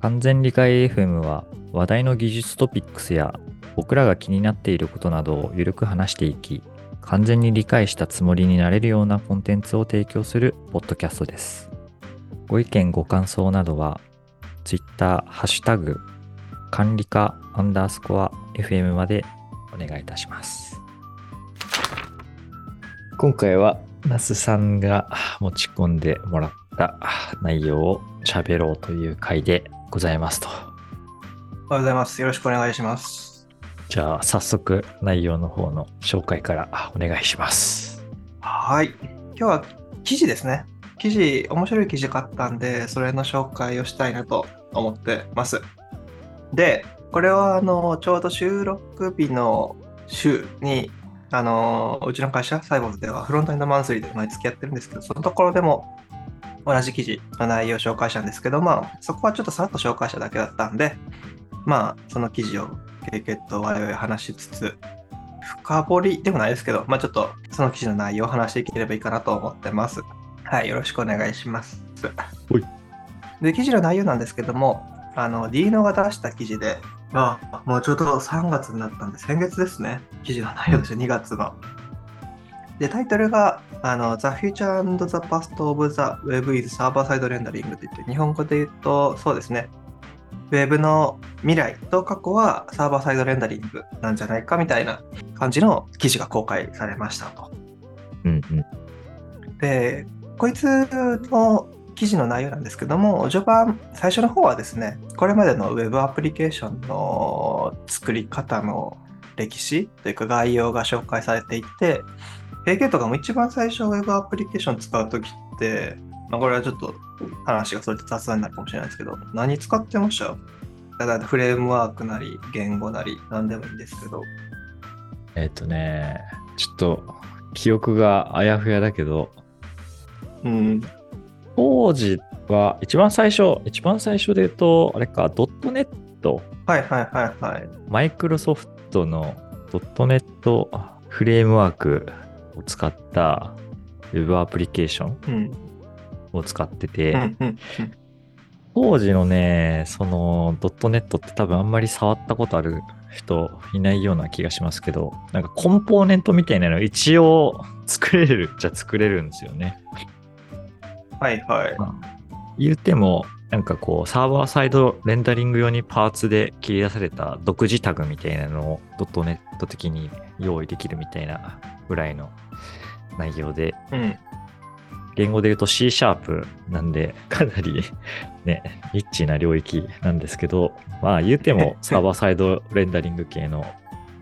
完全理解 FM は話題の技術トピックスや僕らが気になっていることなどをゆるく話していき、完全に理解したつもりになれるようなコンテンツを提供するポッドキャストです。ご意見ご感想などは Twitter、ハッシュタグ、管理課アンダースコア FM までお願いいたします。今回は那須さんが持ち込んでもらった内容を喋ろうという回でございますと。おはようございます。よろしくお願いします。じゃあ早速内容の方の紹介からお願いします。はい。今日は記事ですね。記事、面白い記事買ったんで、それの紹介をしたいなと思ってます。で、これはあのちょうど収録日の週に、あのうちの会社、サイボーズではフロントエンドマンスリーで毎月やってるんですけど、そのところでも同じ記事の内容を紹介したんですけど、まあ、そこはちょっとさらっと紹介しただけだったんで、まあ、その記事を経験と我々話しつつ、深掘りでもないですけど、まあちょっとその記事の内容を話していければいいかなと思ってます。はい、よろしくお願いします。はいで、記事の内容なんですけども、あの、D ノが出した記事で、あ、もうちょうど3月になったんで、先月ですね、記事の内容として2月の。で、タイトルが、あの、The Future and the Past of the Web is Server-Side Rendering って言って、日本語で言うと、そうですね、ウェブの未来と過去はサーバーサイドレンダリングなんじゃないかみたいな感じの記事が公開されましたと。うんうん。で、こいつの記事の内容なんですけども、序盤、最初の方はですね、これまでのウェブアプリケーションの作り方の歴史というか概要が紹介されていて、AK とかも一番最初ウェブアプリケーション使うときって、まあ、これはちょっと話がそれて雑談になるかもしれないですけど、何使ってました？だからフレームワークなり、言語なり、何でもいいんですけど。えっ、とね、ちょっと記憶があやふやだけど、うん。当時は一番最初、一番最初で言うと、あれか、ドットネット、はいはいはいはい。マイクロソフトのドットネットフレームワークを使ったウェブアプリケーションうん。を使ってて、うんうん当時のね、そのドットネットって多分あんまり触ったことある人いないような気がしますけど、なんかコンポーネントみたいなの一応作れるじゃ作れるんですよね。はいはい。言っても、なんかこうサーバーサイドレンダリング用にパーツで切り出された独自タグみたいなのをドットネット的に用意できるみたいなぐらいの内容で、うん。言語で言うと C シャープなんで、かなり ね、ニッチな領域なんですけど、まあ言うても サーバーサイドレンダリング系の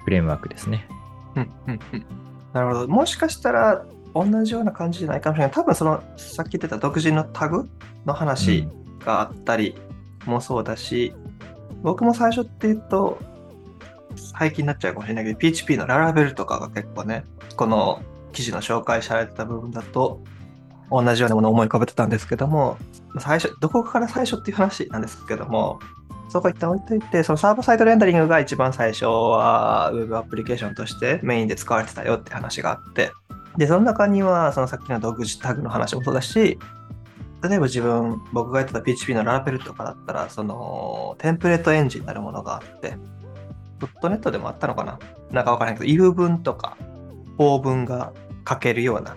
フレームワークですね。うんうんうんなるほど。もしかしたら同じような感じじゃないかもしれない。多分そのさっき言ってた独自のタグの話があったりもそうだし、僕も最初って言うと最近になっちゃうかもしれないけど、PHP のララベルとかが結構ね、この記事の紹介されてた部分だと同じようなものを思い浮かべてたんですけども、最初、どこから最初っていう話なんですけども、そこ一旦置いといて、そのサーバーサイドレンダリングが一番最初は Web アプリケーションとしてメインで使われてたよって話があって、で、その中にはそのさっきの独自タグの話もそうだし、例えば自分、僕がやってた PHP のララベルとかだったら、そのテンプレートエンジンになるものがあって、ドットネットでもあったのかな？なんかわからないけど、if 文とか for 文が書けるような。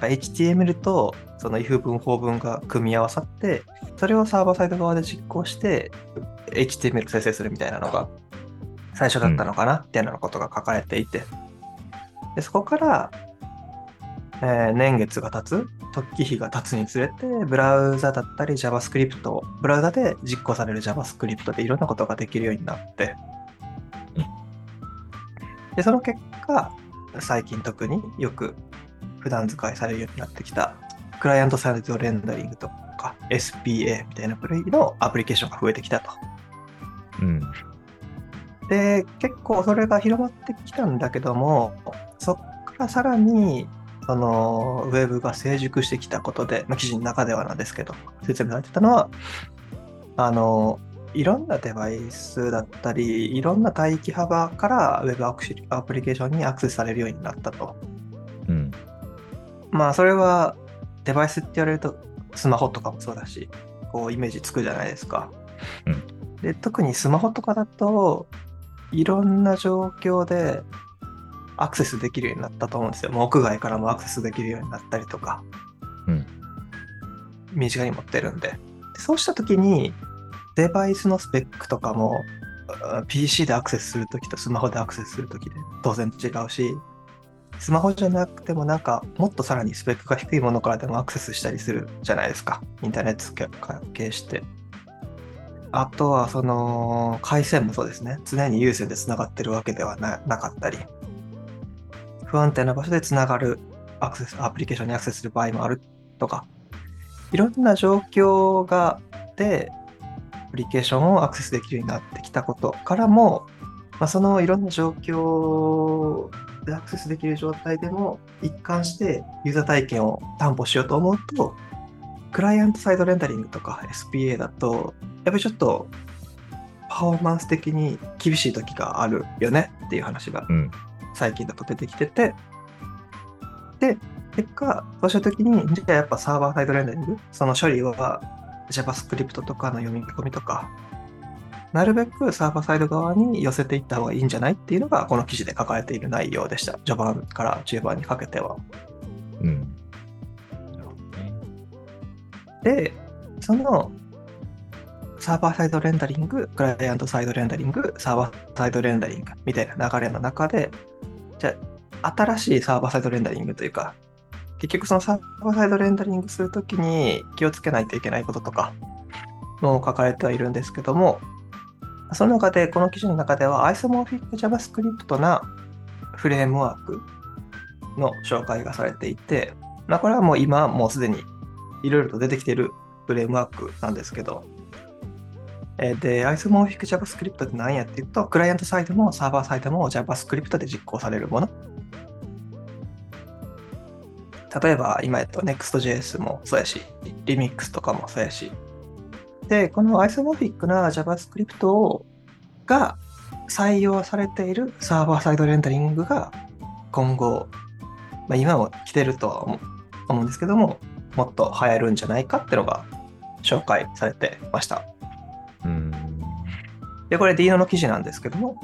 HTML とその if 文、for 文が組み合わさって、それをサーバーサイド側で実行して、HTML 生成するみたいなのが最初だったのかな、っていうようなことが書かれていて。で、そこから、えー年月が経つ、時日が経つにつれて、ブラウザだったり JavaScript を、ブラウザで実行される JavaScript でいろんなことができるようになって、で、その結果、最近特によく普段使いされるようになってきた、クライアントサイドレンダリングとか SPA みたいなプレイのアプリケーションが増えてきたと。うん。で、結構それが広まってきたんだけども、そっからさらに、その、ウェブが成熟してきたことで、まあ、記事の中ではなんですけど、説明されてたのは、あの、いろんなデバイスだったり、いろんな帯域幅からウェブアクシアプリケーションにアクセスされるようになったと。うん。まあ、それはデバイスって言われると、スマホとかもそうだし、こう、イメージつくじゃないですか。うんで、特にスマホとかだと、いろんな状況でアクセスできるようになったと思うんですよ。もう屋外からもアクセスできるようになったりとか、うん身近に持ってるんで。でそうしたときに、デバイスのスペックとかも、PC でアクセスするときとスマホでアクセスするときで当然違うし、スマホじゃなくてもなんかもっとさらにスペックが低いものからでもアクセスしたりするじゃないですか。インターネット関係して。あとはその回線もそうですね。常に有線でつながってるわけではなかったり、不安定な場所でつながるアクセス、アプリケーションにアクセスする場合もあるとか、いろんな状況がで、プリケーションをアクセスできるようになってきたことからも、まあ、そのいろんな状況でアクセスできる状態でも一貫してユーザー体験を担保しようと思うと、クライアントサイドレンダリングとか SPA だと、やっぱりちょっとパフォーマンス的に厳しい時があるよねっていう話がうん。最近だと出てきてて、で、結果、そうしたときに、じゃあやっぱサーバーサイドレンダリング、その処理は JavaScript とかの読み込みとか、なるべくサーバーサイド側に寄せていった方がいいんじゃないっていうのが、この記事で書かれている内容でした。序盤から中盤にかけては。うん。で、そのサーバーサイドレンダリング、クライアントサイドレンダリング、サーバーサイドレンダリングみたいな流れの中で、じゃあ、新しいサーバーサイドレンダリングというか、結局そのサーバーサイドレンダリングするときに気をつけないといけないこととかも書かれてはいるんですけども、その中で、この記事の中では、アイソモーフィック JavaScript なフレームワークの紹介がされていて、まあ、これはもう今、もうすでにいろいろと出てきているフレームワークなんですけど、えで、アイソモーフィック JavaScript って何やっていうと、クライアントサイドもサーバーサイドも JavaScript で実行されるもの。例えば、今やと Next.js もそうやし、Remix とかもそうやし。で、このアイソモーフィックな JavaScript をが採用されているサーバーサイドレンダリングが今後、まあ、今も来てるとは思うんですけども、もっと流行るんじゃないかってのが紹介されてました。うん。で、これ Dino の記事なんですけども、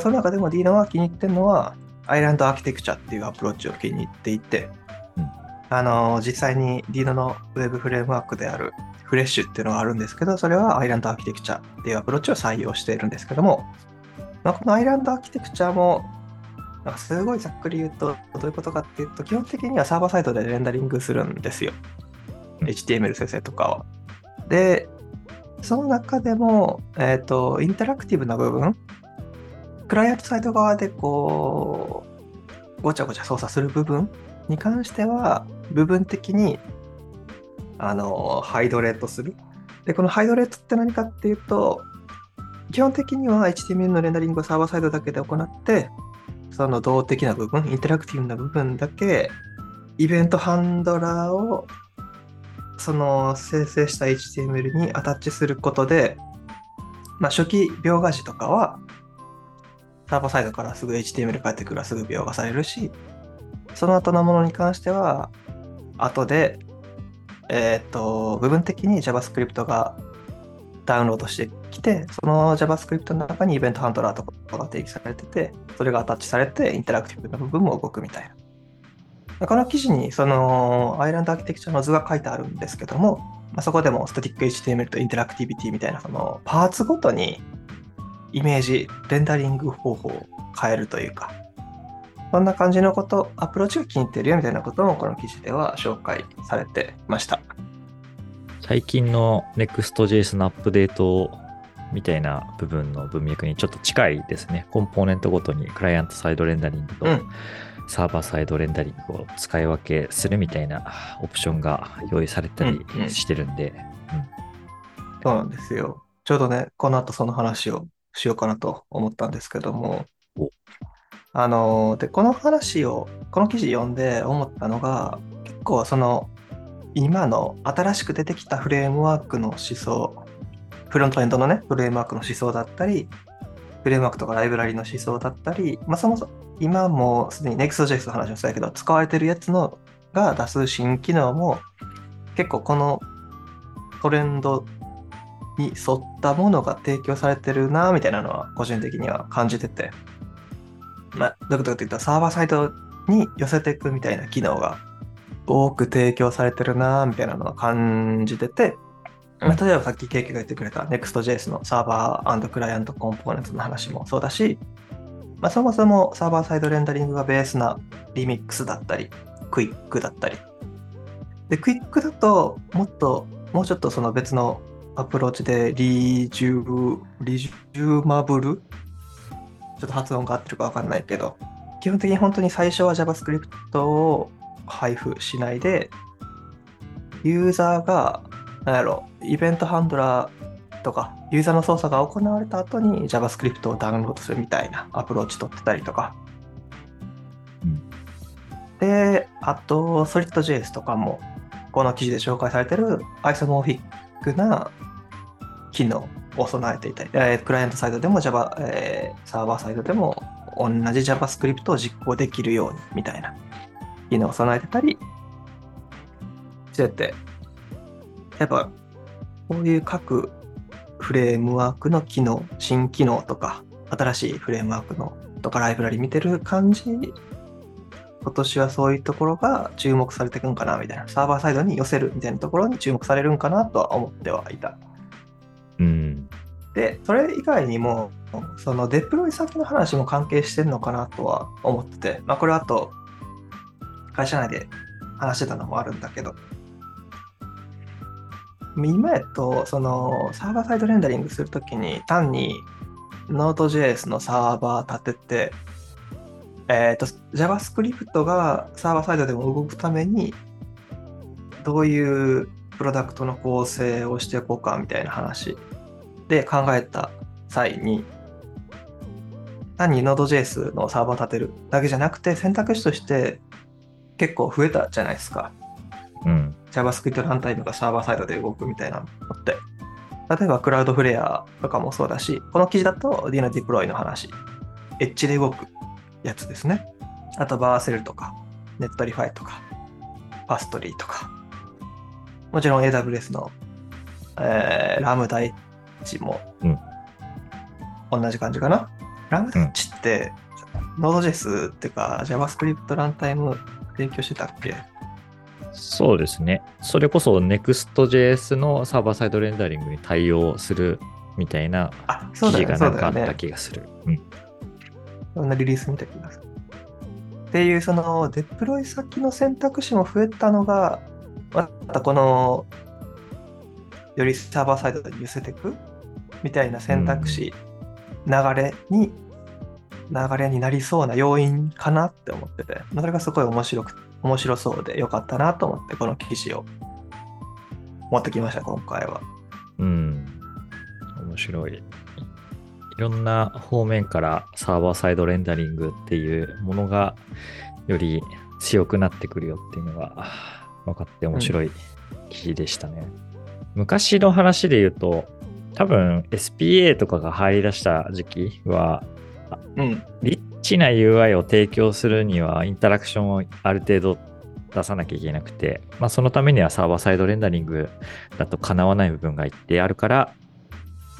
その中でも Dino が気に入ってるのは、Island Architecture っていうアプローチを気に入っていて、うんあの実際に Deno のウェブフレームワークであるフレッシュっていうのがあるんですけど、それは Island Architecture っていうアプローチを採用しているんですけども、まあ、この Island Architecture も、なんかすごいざっくり言うと、どういうことかっていうと、基本的には server side でレンダリングするんですよ。うん HTML 生成とかは。で、その中でも、えっ、と、インタラクティブな部分、クライアントサイド側でこう、ごちゃごちゃ操作する部分に関しては、部分的に、あの、ハイドレートする。で、このハイドレートって何かっていうと、基本的には HTML のレンダリングをサーバーサイドだけで行って、その動的な部分、インタラクティブな部分だけ、イベントハンドラーをその生成した HTML にアタッチすることで、まあ、初期描画時とかは、サーバーサイドからすぐ HTML 返ってくるらすぐ描画されるし、その後のものに関しては、後で、えっ、と、部分的に JavaScript がダウンロードしてきて、その JavaScript の中にイベントハンドラーとかが定義されてて、それがアタッチされてインタラクティブな部分も動くみたいな。この記事にそのアイランドアーキテクチャの図が書いてあるんですけども、まあ、そこでもスタティック HTML とインタラクティビティみたいなそのパーツごとにイメージ、レンダリング方法を変えるというか、そんな感じのこと、アプローチが気に入ってるよみたいなこともこの記事では紹介されてました。最近の Next.js のアップデートみたいな部分の文脈にちょっと近いですね。コンポーネントごとに client side rendering とうん server side rendering を使い分けするみたいなオプションが用意されたりしてるんで、そうなんですよ。ちょうどね、この後その話をしようかなと思ったんですけどもお、あの、で、この話を、この記事読んで思ったのが、結構その、今の新しく出てきたフレームワークの思想、フロントエンドのね、フレームワークの思想だったり、フレームワークとかライブラリの思想だったり、まあ、そもそも今もすでに Next.js の話もそうやけど、使われてるやつのが出す新機能も、結構このトレンドに沿ったものが提供されてるなみたいなのは個人的には感じてて、まあ、どういうことかっていうとサーバーサイトに寄せていくみたいな機能が多く提供されてるなみたいなのは感じてて、まあ、例えばさっきケイキが言ってくれた Next.js のサーバークライアントコンポーネントの話もそうだし、まあ、そもそも server side rendering がベースなリミックスだったり、 Qwik だったり。で、クイックだともっと、もうちょっとその別のアプローチでリジュ resumable ちょっと発音が合ってるかわかんないけど、基本的に本当に最初は JavaScript を配布しないで、ユーザーが、なんやろ、 event handlerーとか、ユーザーの操作が行われた後に JavaScript をダウンロードするみたいなアプローチ取ってたりとか。うん、で、あと、SolidJS とかも、この記事で紹介されてるアイソモーフィックな機能を備えていたり、え、クライアントサイドでも Java、え、サーバーサイドでも同じ JavaScript を実行できるようにみたいな機能を備えてたりしてて、やっぱこういう各フレームワークの機能、新機能とか、新しいフレームワークのとかライブラリ見てる感じ、今年はそういうところが注目されていくんかなみたいな、サーバーサイドに寄せるみたいなところに注目されるんかなとは思ってはいた。うん。で、それ以外にも、そのデプロイ先の話も関係してるのかなとは思ってて、まあこれはあと、会社内で話してたのもあるんだけど、今やと、そのサーバーサイドレンダリングするときに単に Node.js のサーバー立てて、えっ、ー、と、JavaScript がサーバーサイドでも動くために、どういうプロダクトの構成をしていこうかみたいな話で考えた際に、単に Node.js のサーバー立てるだけじゃなくて、選択肢として結構増えたじゃないですか。うん。JavaScript ランタイムがサーバーサイドで動くみたいなのって。例えば、 Cloudflare とかもそうだし、この記事だと Deno Deploy の話、エッジで動くやつですね。あと、 Vercel とか、 Netlify とか、 Fastly とか、もちろん AWS の、えー、 Lambda@Edge も、同じ感じかな？ラムダエッジって、うん、Node.js っていうか JavaScript ランタイム提供してたっけ？そうですね。それこそ Next.js のサーバーサイドレンダリングに対応するみたいな記事がなんかあった気がする。うん。そんなリリース見た気がする。っていう、そのデプロイ先の選択肢も増えたのが、またこの、よりサーバーサイドに寄せていくみたいな選択肢、うん、流れに、流れになりそうな要因かなって思ってて、それがすごい面白く面白そうでよかったなと思って、この記事を持ってきました、今回は。うん。面白い。いろんな方面からサーバーサイドレンダリングっていうものがより強くなってくるよっていうのが分かって面白い記事でしたね。うん、昔の話で言うと、多分 SPA とかが入り出した時期は、うん、リッチな UI を提供するにはインタラクションをある程度出さなきゃいけなくて、まあ、そのためにはサーバーサイドレンダリングだと叶わない部分が一定あるから、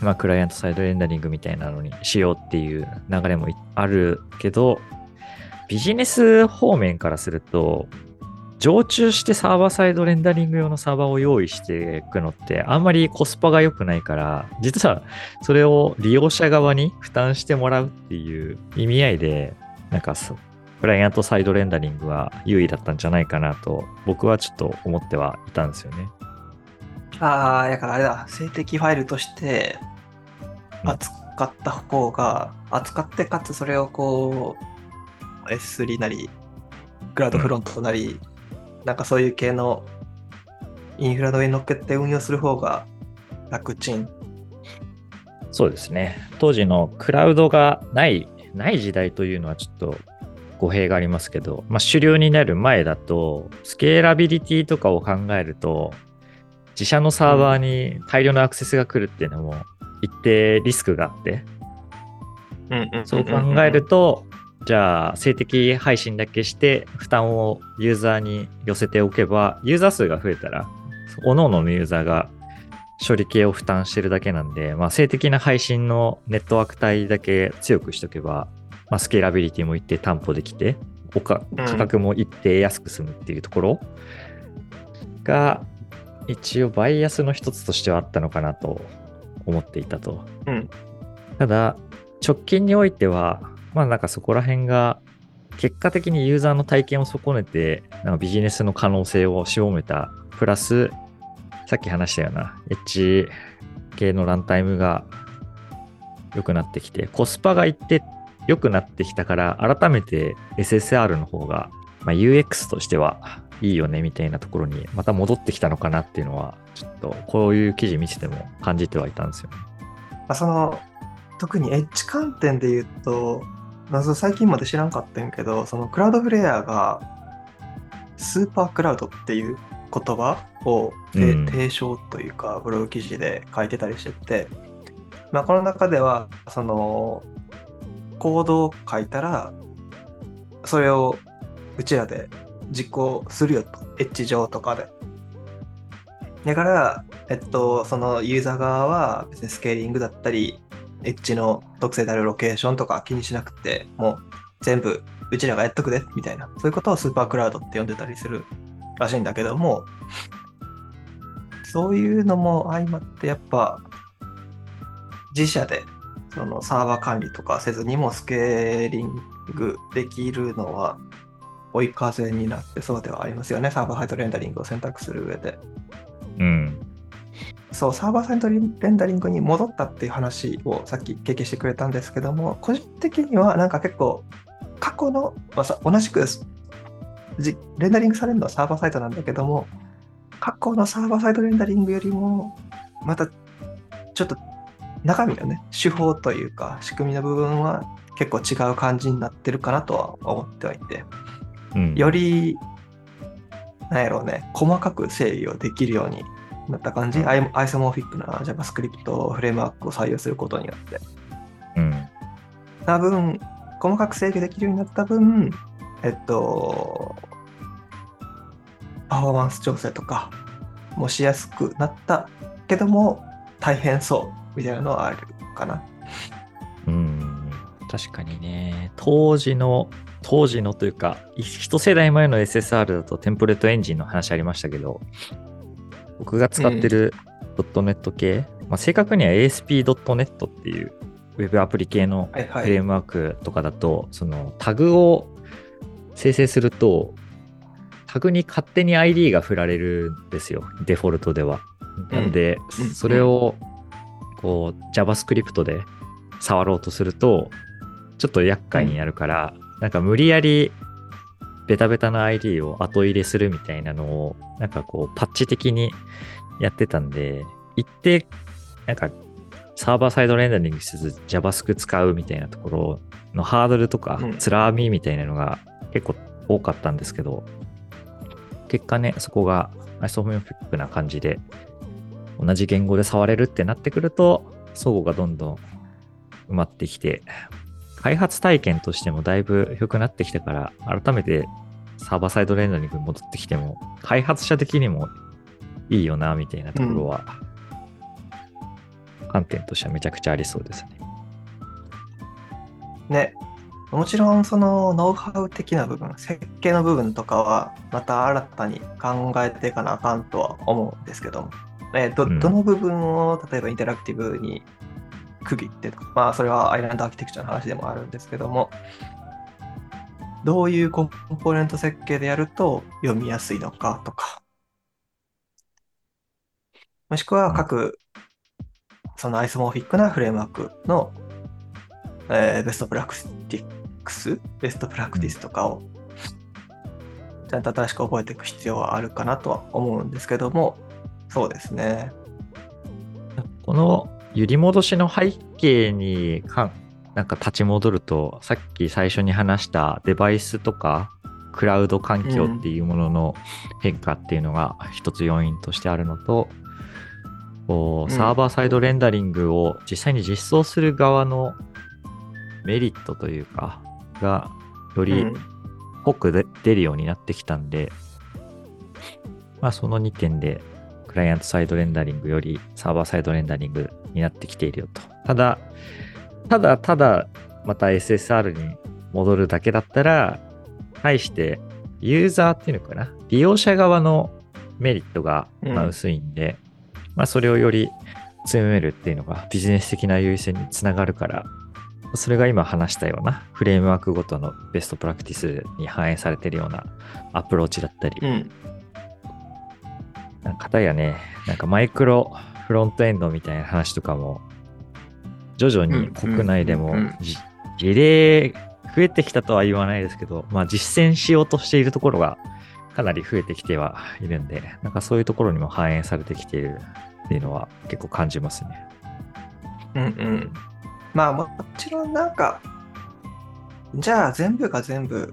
まあ、クライアントサイドレンダリングみたいなのにしようっていう流れもあるけど、ビジネス方面からすると、常駐してサーバーサイドレンダリング用のサーバーを用意していくのってあんまりコスパが良くないから、実はそれを利用者側に負担してもらうっていう意味合いで、なんかクライアントサイドレンダリングは優位だったんじゃないかなと僕はちょっと思ってはいたんですよね。ああ、だからあれだ、静的ファイルとして扱った方が、扱ってかつそれをこう S3 なり、クラウドフロントなり、なんかそういう系のインフラの上に乗っけて運用する方が楽ちん。そうですね。当時のクラウドがない、ない時代というのはちょっと語弊がありますけど、まあ、主流になる前だと、スケーラビリティとかを考えると、自社のサーバーに大量のアクセスが来るっていうのも一定リスクがあって、そう考えると、じゃあ、静的配信だけして負担をユーザーに寄せておけば、ユーザー数が増えたら、各々のユーザーが処理系を負担してるだけなんで、まあ、性的な配信のネットワーク帯だけ強くしとけば、まあ、スケーラビリティも一定担保できて、価格も一定安く済むっていうところが、一応バイアスの一つとしてはあったのかなと思っていたと。うん、ただ、直近においては、まあなんかそこら辺が結果的にユーザーの体験を損ねて、なんかビジネスの可能性をしぼめた、プラス、さっき話したような、エッジ系のランタイムが良くなってきて、コスパがいって良くなってきたから、改めて SSR の方が、まあ、UX としてはいいよねみたいなところにまた戻ってきたのかなっていうのは、ちょっとこういう記事見てても感じてはいたんですよね。その特にエッジ観点で言うと、謎最近まで知らんかったんけど、そのクラウドフレアがスーパークラウドっていう言葉を、うん、提唱というかブログ記事で書いてたりしてて、まあ、この中ではそのコードを書いたらそれをうちらで実行するよとエッジ上とかで。だから、えっと、そのユーザー側は別にスケーリングだったりエッジの特性であるロケーションとか気にしなくて、もう全部うちらがやっとくで、みたいな、そういうことをスーパークラウドって呼んでたりするらしいんだけども、そういうのも相まってやっぱ自社でそのサーバー管理とかせずにもスケーリングできるのは追い風になってそうではありますよね、サーバーサイトレンダリングを選択する上で。うん。そう、サーバーサイトレンダリングに戻ったっていう話をさっき経験してくれたんですけども、個人的にはなんか結構過去の、まあ、同じくレンダリングされるのはサーバーサイトなんだけども、過去のサーバーサイトレンダリングよりも、またちょっと中身のね、手法というか仕組みの部分は結構違う感じになってるかなとは思ってはいて、うん、より、なんやろうね、細かく整理をできるようになった感じ、うん、アイソモーフィックな JavaScript フレームワークを採用することによって。うん。多分、細かく制御できるようになった分、えっと、パフォーマンス調整とかもしやすくなったけども、大変そうみたいなのはあるかな。うん、確かにね、当時の当時のというか、一世代前の SSR だとテンプレートエンジンの話ありましたけど、僕が使ってるドットネット系、まあ、正確には ASP.NET っていうウェブアプリ系のフレームワークとかだと、はいはい、そのタグを生成すると、タグに勝手に ID が振られるんですよ、デフォルトでは。なんで、うん、それをこう JavaScript で触ろうとすると、ちょっと厄介になるから、うん、なんか無理やりベタベタな ID を後入れするみたいなのを、なんかこう、パッチ的にやってたんで、一定、なんか、サーバーサイドレンダリングせず JavaScript 使うみたいなところのハードルとか、つらみみたいなのが結構多かったんですけど、結果ね、そこがアイソフィックな感じで、同じ言語で触れるってなってくると、相互がどんどん埋まってきて、開発体験としてもだいぶ良くなってきたから、改めてサーバーサイドレンダリングに戻ってきても、開発者的にもいいよな、みたいなところは、観点としてはめちゃくちゃありそうですね。ね。もちろんそのノウハウ的な部分、設計の部分とかはまた新たに考えていかなあかんとは思うんですけども、えどどの部分を例えばインタラクティブに区切ってとか、まあそれはアイランドアーキテクチャの話でもあるんですけども、どういうコンポーネント設計でやると読みやすいのかとか、もしくは各、そのアイソモーフィックなフレームワークの、えー、ベストプラクティクス、ベストプラクティスとかを、ちゃんと新しく覚えていく必要はあるかなとは思うんですけども、そうですね。この揺り戻しの背景にかなんか立ち戻るとさっき最初に話したデバイスとかクラウド環境っていうものの変化っていうのが一つ要因としてあるのと、こうサーバーサイドレンダリングを実際に実装する側のメリットというかがより濃く出るようになってきたんで、まあその2点で比クライアントサイドレンダリングよりサーバーサイドレンダリングになってきているよと。ただ、ただただまた SSR に戻るだけだったら、対してユーザーっていうのかな、利用者側のメリットがまあ薄いんで、うん、まあそれをより強めるっていうのがビジネス的な優位性につながるから、それが今話したようなフレームワークごとのベストプラクティスに反映されてるようなアプローチだったり、うん、かたやね、なんかマイクロフロントエンドみたいな話とかも、徐々に国内でも事例増えてきたとは言わないですけど、まあ実践しようとしているところがかなり増えてきてはいるんで、なんかそういうところにも反映されてきているっていうのは結構感じますね。うんうん。まあもちろんなんか、じゃあ全部が全部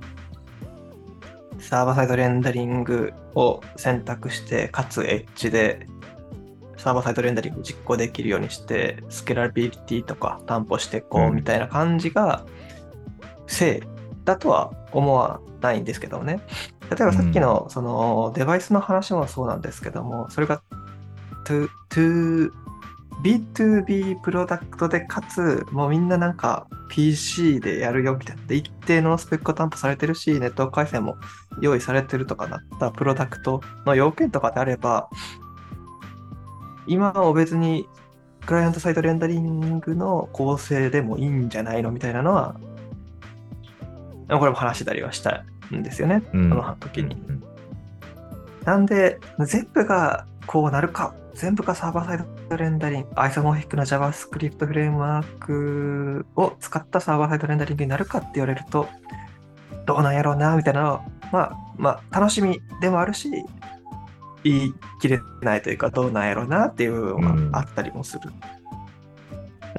サーバーサイドレンダリングを選択して、かつエッジでサーバーサイドレンダリング実行できるようにして、スケラビリティとか担保していこうみたいな感じが、正だとは思わないんですけどもね。例えばさっきのそのデバイスの話もそうなんですけども、それが to, to B2B プロダクトでかつもうみんななんか PC でやるよみたいな。一定のスペックが担保されてるしネットワーク回線も用意されてるとかなったプロダクトの要件とかであれば今は別にクライアントサイトレンダリングの構成でもいいんじゃないのみたいなのはこれも話したりはしたんですよね、うん、その時に。なんで全部がこうなるか。全部がサーバーサイドレンダリング、アイソモフィックな JavaScript フレームワークを使ったサーバーサイドレンダリングになるかって言われると、どうなんやろうな、みたいなのは、まあ、まあ、楽しみでもあるし、言い切れないというか、どうなんやろうなっていうのがあったりもする。うん、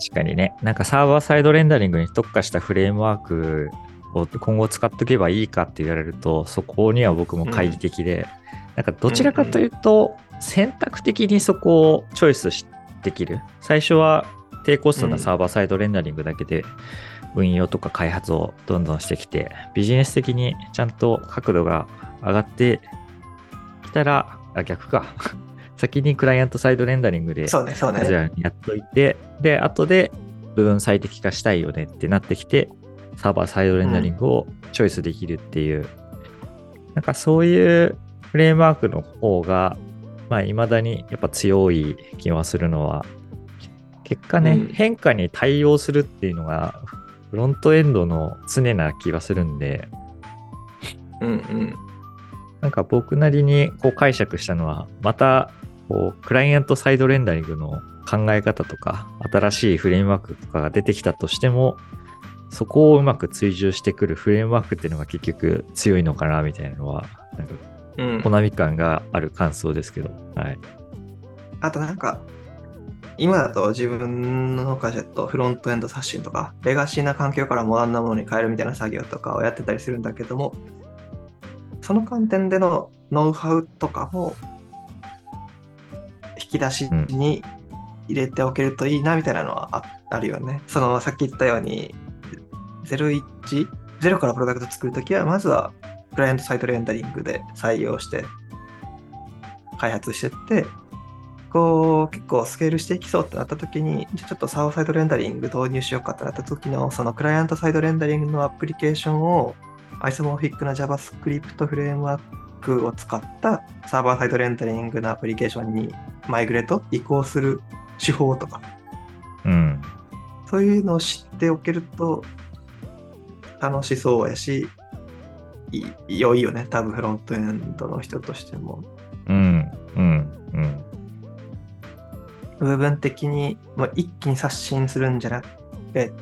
確かにね、なんかサーバーサイドレンダリングに特化したフレームワークを今後使っておけばいいかって言われると、そこには僕も懐疑的で、うん、なんかどちらかというと、選択的にそこをチョイスできる。最初は低コストなサーバーサイドレンダリングだけで運用とか開発をどんどんしてきて、ビジネス的にちゃんと角度が上がってきたら、あ、逆か。先にクライアントサイドレンダリングで、そうね、そうね。やっといて、で、後で部分最適化したいよねってなってきて、サーバーサイドレンダリングをチョイスできるっていう、うん、なんかそういうフレームワークの方がまあ、未だにやっぱ強い気はするのは、結果ね、うん、変化に対応するっていうのが、フロントエンドの常な気がするんで、うんうん。なんか僕なりにこう解釈したのは、また、こう、クライアントサイドレンダリングの考え方とか、新しいフレームワークとかが出てきたとしても、そこをうまく追従してくるフレームワークっていうのが結局強いのかなみたいなのは、なんか好み感がある感想ですけど、はい。あとなんか、今だと自分の会社とフロントエンド刷新とか、レガシーな環境からモダンなものに変えるみたいな作業とかをやってたりするんだけども、その観点でのノウハウとかも引き出しに入れておけるといいなみたいなのはあるよね。そのさっき言ったように、01、0からプロダクト作るときは、まずはクライアントサイトレンダリングで採用して開発してって、こう結構スケールしていきそうってなった時に、じゃちょっとサーバーサイドレンダリング導入しようかってなった時の、そのクライアントサイドレンダリングのアプリケーションをアイソモフィックな JavaScript フレームワークを使ったサーバーサイドレンダリングのアプリケーションにマイグレート移行する手法とか、うん、そういうのを知っておけると楽しそうやし、良いよね、多分フロントエンドの人としても。うん、うん、うん。部分的にもう一気に刷新するんじゃなくて、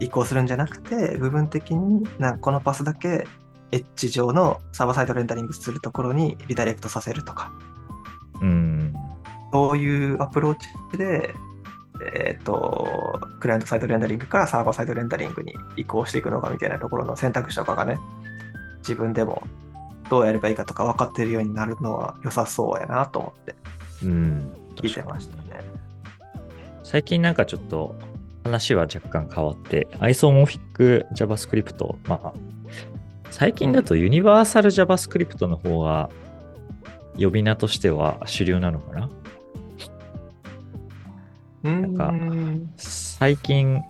移行するんじゃなくて、部分的になんこのパスだけエッジ上のサーバーサイドレンダリングするところにリダイレクトさせるとか。うん。そういうアプローチで、えっ、ー、と、クライアントサイドレンダリングからサーバーサイドレンダリングに移行していくのかみたいなところの選択肢とかがね、自分でもどうやればいいかとか分かってるようになるのは良さそうやなと思って聞いてましたね。最近なんかちょっと話は若干変わって、アイソモフィック JavaScript、まあ、最近だとユニバーサル JavaScript の方が呼び名としては主流なのかな？なんか最近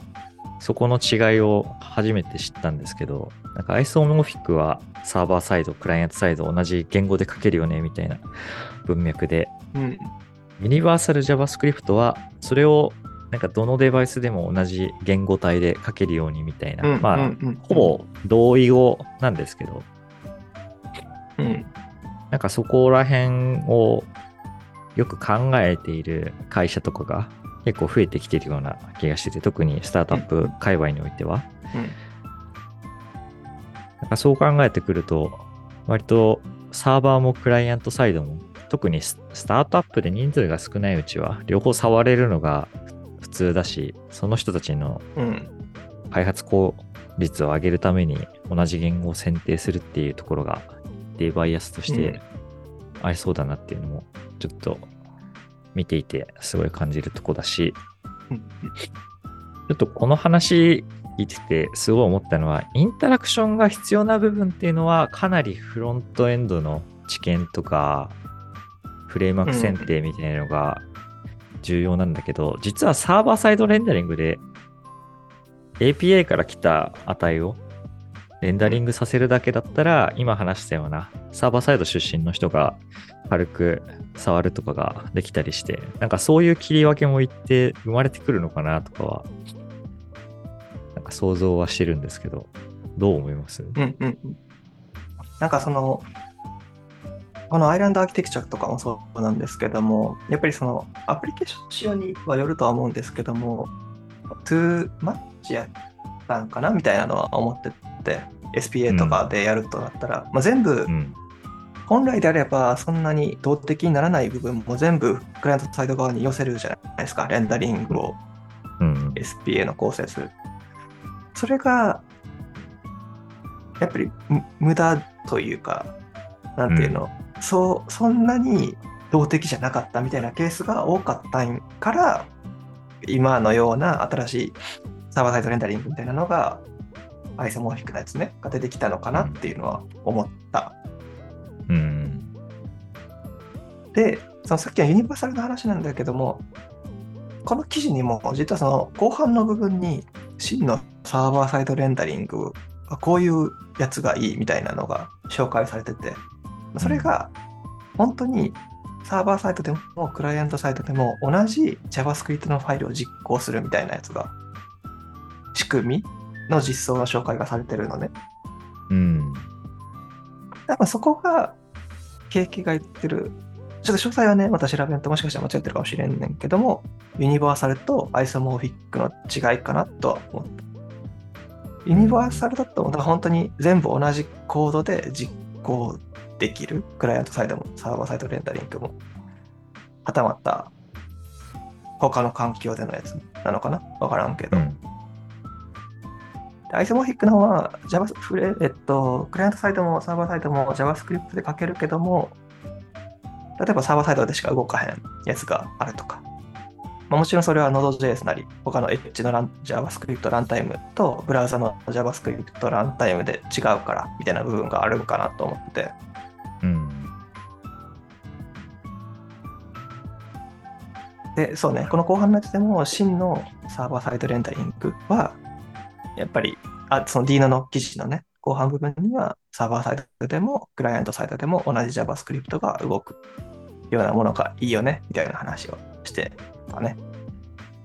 そこの違いを初めて知ったんですけど、なんかアイソモフィックはサーバーサイド、クライアントサイド同じ言語で書けるよねみたいな文脈で、うん。ユニバーサル JavaScript はそれをなんかどのデバイスでも同じ言語体で書けるようにみたいな、うんまあ、うんうん。ほぼ同意語なんですけど、うん。なんかそこら辺をよく考えている会社とかが結構増えてきてるような気がしてて、特にスタートアップ界隈においては。うん。なんかそう考えてくると、割とサーバーもクライアントサイドも、特にススタートアップで人数が少ないうちは、両方触れるのが普通だし、その人たちのうん。開発効率を上げるために同じ言語を選定するっていうところが一定バイアスとしてありそうだなっていうのもちょっと見ていてすごい感じるとこだし。うん。ちょっとこの話聞いててすごい思ったのはインタラクションが必要な部分っていうのはかなりフロントエンドの知見とかフレームワーク選定みたいなのが重要なんだけど、実はサーバーサイドレンダリングで API から来た値をレンダリングさせるだけだったら、今話したようなサーバーサイド出身の人が軽く触るとかができたりして、なんかそういう切り分けもいって生まれてくるのかなとかは、なんか想像はしてるんですけど、どう思います？うん。なんかその、このアイランドアーキテクチャとかもそうなんですけども、やっぱりそのアプリケーション仕様にはよるとは思うんですけども、2マッチやったんかなみたいなのは思ってて、SPA とかでやるとなったら、まあ、全部うん。本来であればそんなに動的にならない部分も全部クライアントサイド側に寄せるじゃないですか、レンダリングをうん。SPA の構成する。それが、やっぱりむ無駄というか、なんていうの、そう、そんなに動的じゃなかったみたいなケースが多かったから、今のような新しいサーバーサイドレンダリングみたいなのが、アイソモーフィックなやつね、が出てきたのかなっていうのは思った。うん。で、そのさっきのユニバーサルの話なんだけども、この記事にも実はその後半の部分に真のサーバーサイドレンダリングはこういうやつがいいみたいなのが紹介されてて、それが本当にサーバーサイトでもクライアントサイトでも同じ JavaScript のファイルを実行するみたいなやつが仕組みの実装の紹介がされてるのね。うん。多分そこが、景気が言ってる、ちょっと詳細はね、また調べるともしかしたら間違ってるかもしれんねんけども、ユニバーサルとアイソモーフィックの違いかなとは思った。ユニバーサルだと、だから本当に全部同じコードで実行できる。クライアントサイドもサーバーサイドレンダリングも。はたまた、他の環境でのやつなのかな？わからんけど。うん。アイソモーフィックの方は Java フレ、えっと、クライアントサイドもサーバーサイドも JavaScript で書けるけども、例えばサーバーサイドでしか動かへんやつがあるとか。まあ、もちろんそれは Node.js なり、他の Edge のラン JavaScript ランタイムとブラウザの JavaScript ランタイムで違うからみたいな部分があるんかなと思って。で、そうね、この後半のやつでも真のサーバーサイドレンダリングは、やっぱり、あその Dino の記事のね、後半部分にはサーバーサイドでもクライアントサイドでも同じ JavaScript が動くようなものがいいよね、みたいな話をしてたね。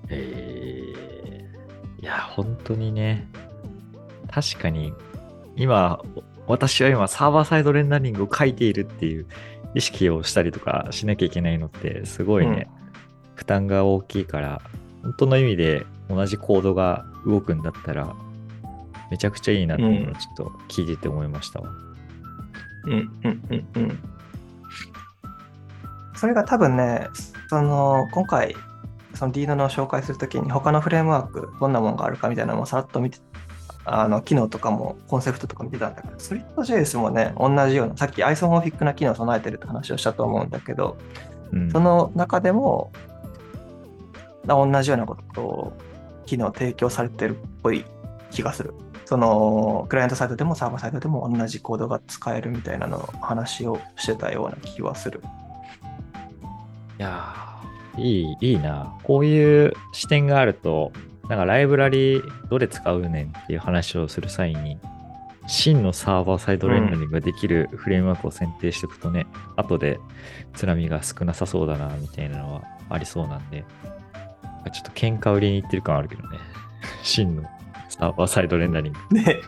えー。いや、本当にね、確かに、今、私は今、サーバーサイドレンダリングを書いているっていう意識をしたりとかしなきゃいけないのって、すごいね、負担が大きいから、本当の意味で同じコードが動くんだったら、めちゃくちゃいいなっていうのをちょっと聞いてて思いましたわ。うんうんうんうん。それが多分ね、その今回、その Dino の紹介するときに他のフレームワーク、どんなものがあるかみたいなのもさらっと見て、あの機能とかもコンセプトとか見てたんだけど、Swift.js もね、同じような、さっきアイソモーフィックな機能を備えてるって話をしたと思うんだけど、うんその中でも、同じようなことを、機能提供されてるっぽい気がする。そのクライアントサイドでもサーバーサイドでも同じコードが使えるみたいなの話をしてたような気はする。いやいい、いいな。こういう視点があると、なんかライブラリどれ使うねんっていう話をする際に、真のサーバーサイドレンダリングができるフレームワークを選定しておくとね、後で津波が少なさそうだな、みたいなのはありそうなんで、ちょっと喧嘩売りに行ってる感あるけどね。真のサーバーサイドレンダリング。ね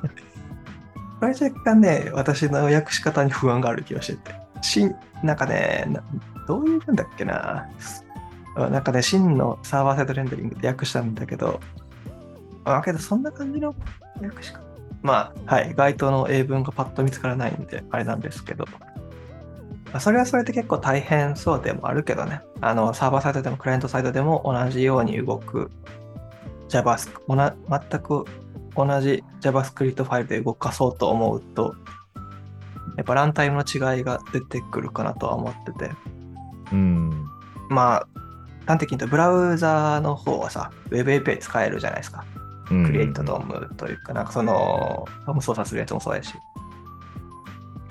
これ若干ね、私の訳し方に不安がある気がしてて。しんなんかねな、どういうんだっけな。あなんかね、真のサーバーサイドレンダリングって訳したんだけど、あけどそんな感じの訳し方。まあ、はい、該当の英文がパッと見つからないんで、あれなんですけど。まあそれはそれで結構大変そうでもあるけどね。あの、サーバーサイドでもクライアントサイドでも同じように動く JavaScript、全く同じ JavaScript ファイルで動かそうと思うと、やっぱランタイムの違いが出てくるかなとは思ってて。うん。まあ、端的に言うと、ブラウザの方はさ、Web API 使えるじゃないですか。うんクリエイトドームというか、なんかその、ドーム操作するやつもそうやし。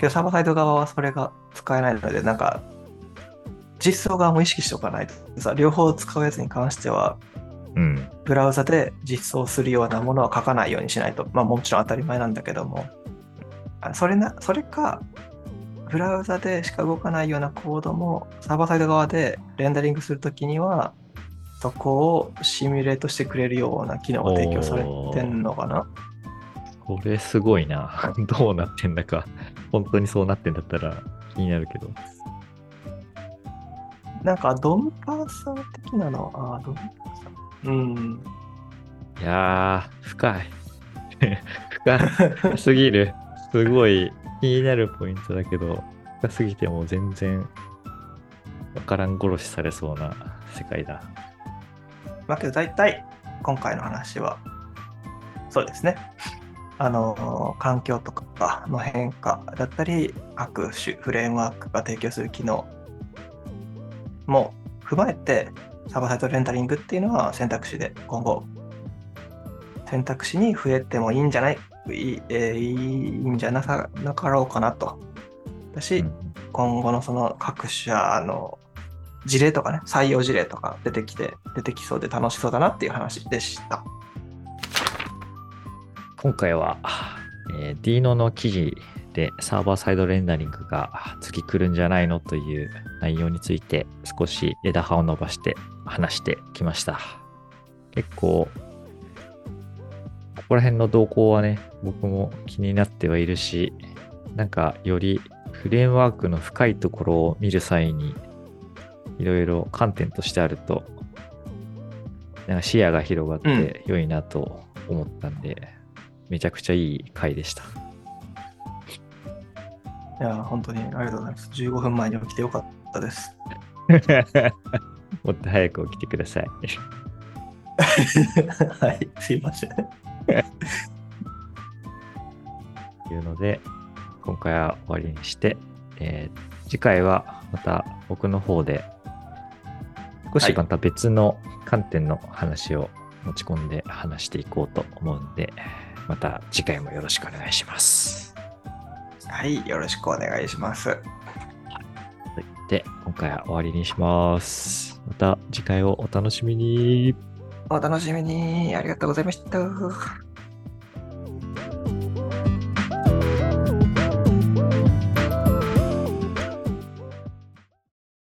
けど、サーバーサイド側はそれが使えないので、なんか、実装側も意識しておかないと。さ、両方使うやつに関しては、うん。ブラウザで実装するようなものは書かないようにしないと。まあもちろん当たり前なんだけども。あそれな、それか、ブラウザでしか動かないようなコードもサーバーサイド側でレンダリングするときには、そこをシミュレートしてくれるような機能が提供されてんのかなこれすごいな。どうなってんだか。本当にそうなってんだったら気になるけど。なんかドンパーサー的なの？は、あドンパーサー。うん。いやー、深い。深すぎる。すごい気になるポイントだけど、深すぎても全然わからん殺しされそうな世界だ。まあけど大体今回の話はそうですね。あの環境とかの変化だったり各種フレームワークが提供する機能も踏まえてサーバーサイトレンダリングっていうのは選択肢で今後選択肢に増えてもいいんじゃないいい,、えーいいんじゃななかろうかなと。だし、うん今後のその各社の事例とかね、採用事例とか出てきて、出てきそうで楽しそうだなっていう話でした。今回は、えー、Dino の記事でサーバーサイドレンダリングが次来るんじゃないのという内容について少し枝葉を伸ばして話してきました。結構、ここら辺の動向はね、僕も気になってはいるし、なんかよりフレームワークの深いところを見る際に、いろいろ観点としてあると、なんか視野が広がって良いなと思ったんで、めちゃくちゃいい回でした。いや、本当にありがとうございます。15分前に起きてよかったです。もっと早く起きてください。はい、すいません。というので、今回は終わりにして、えー次回はまた僕の方で、少しまた別の観点の話を持ち込んで話していこうと思うんで、また次回もよろしくお願いします。はい、よろしくお願いします。と言って、今回は終わりにします。また次回をお楽しみに。お楽しみに。ありがとうございました。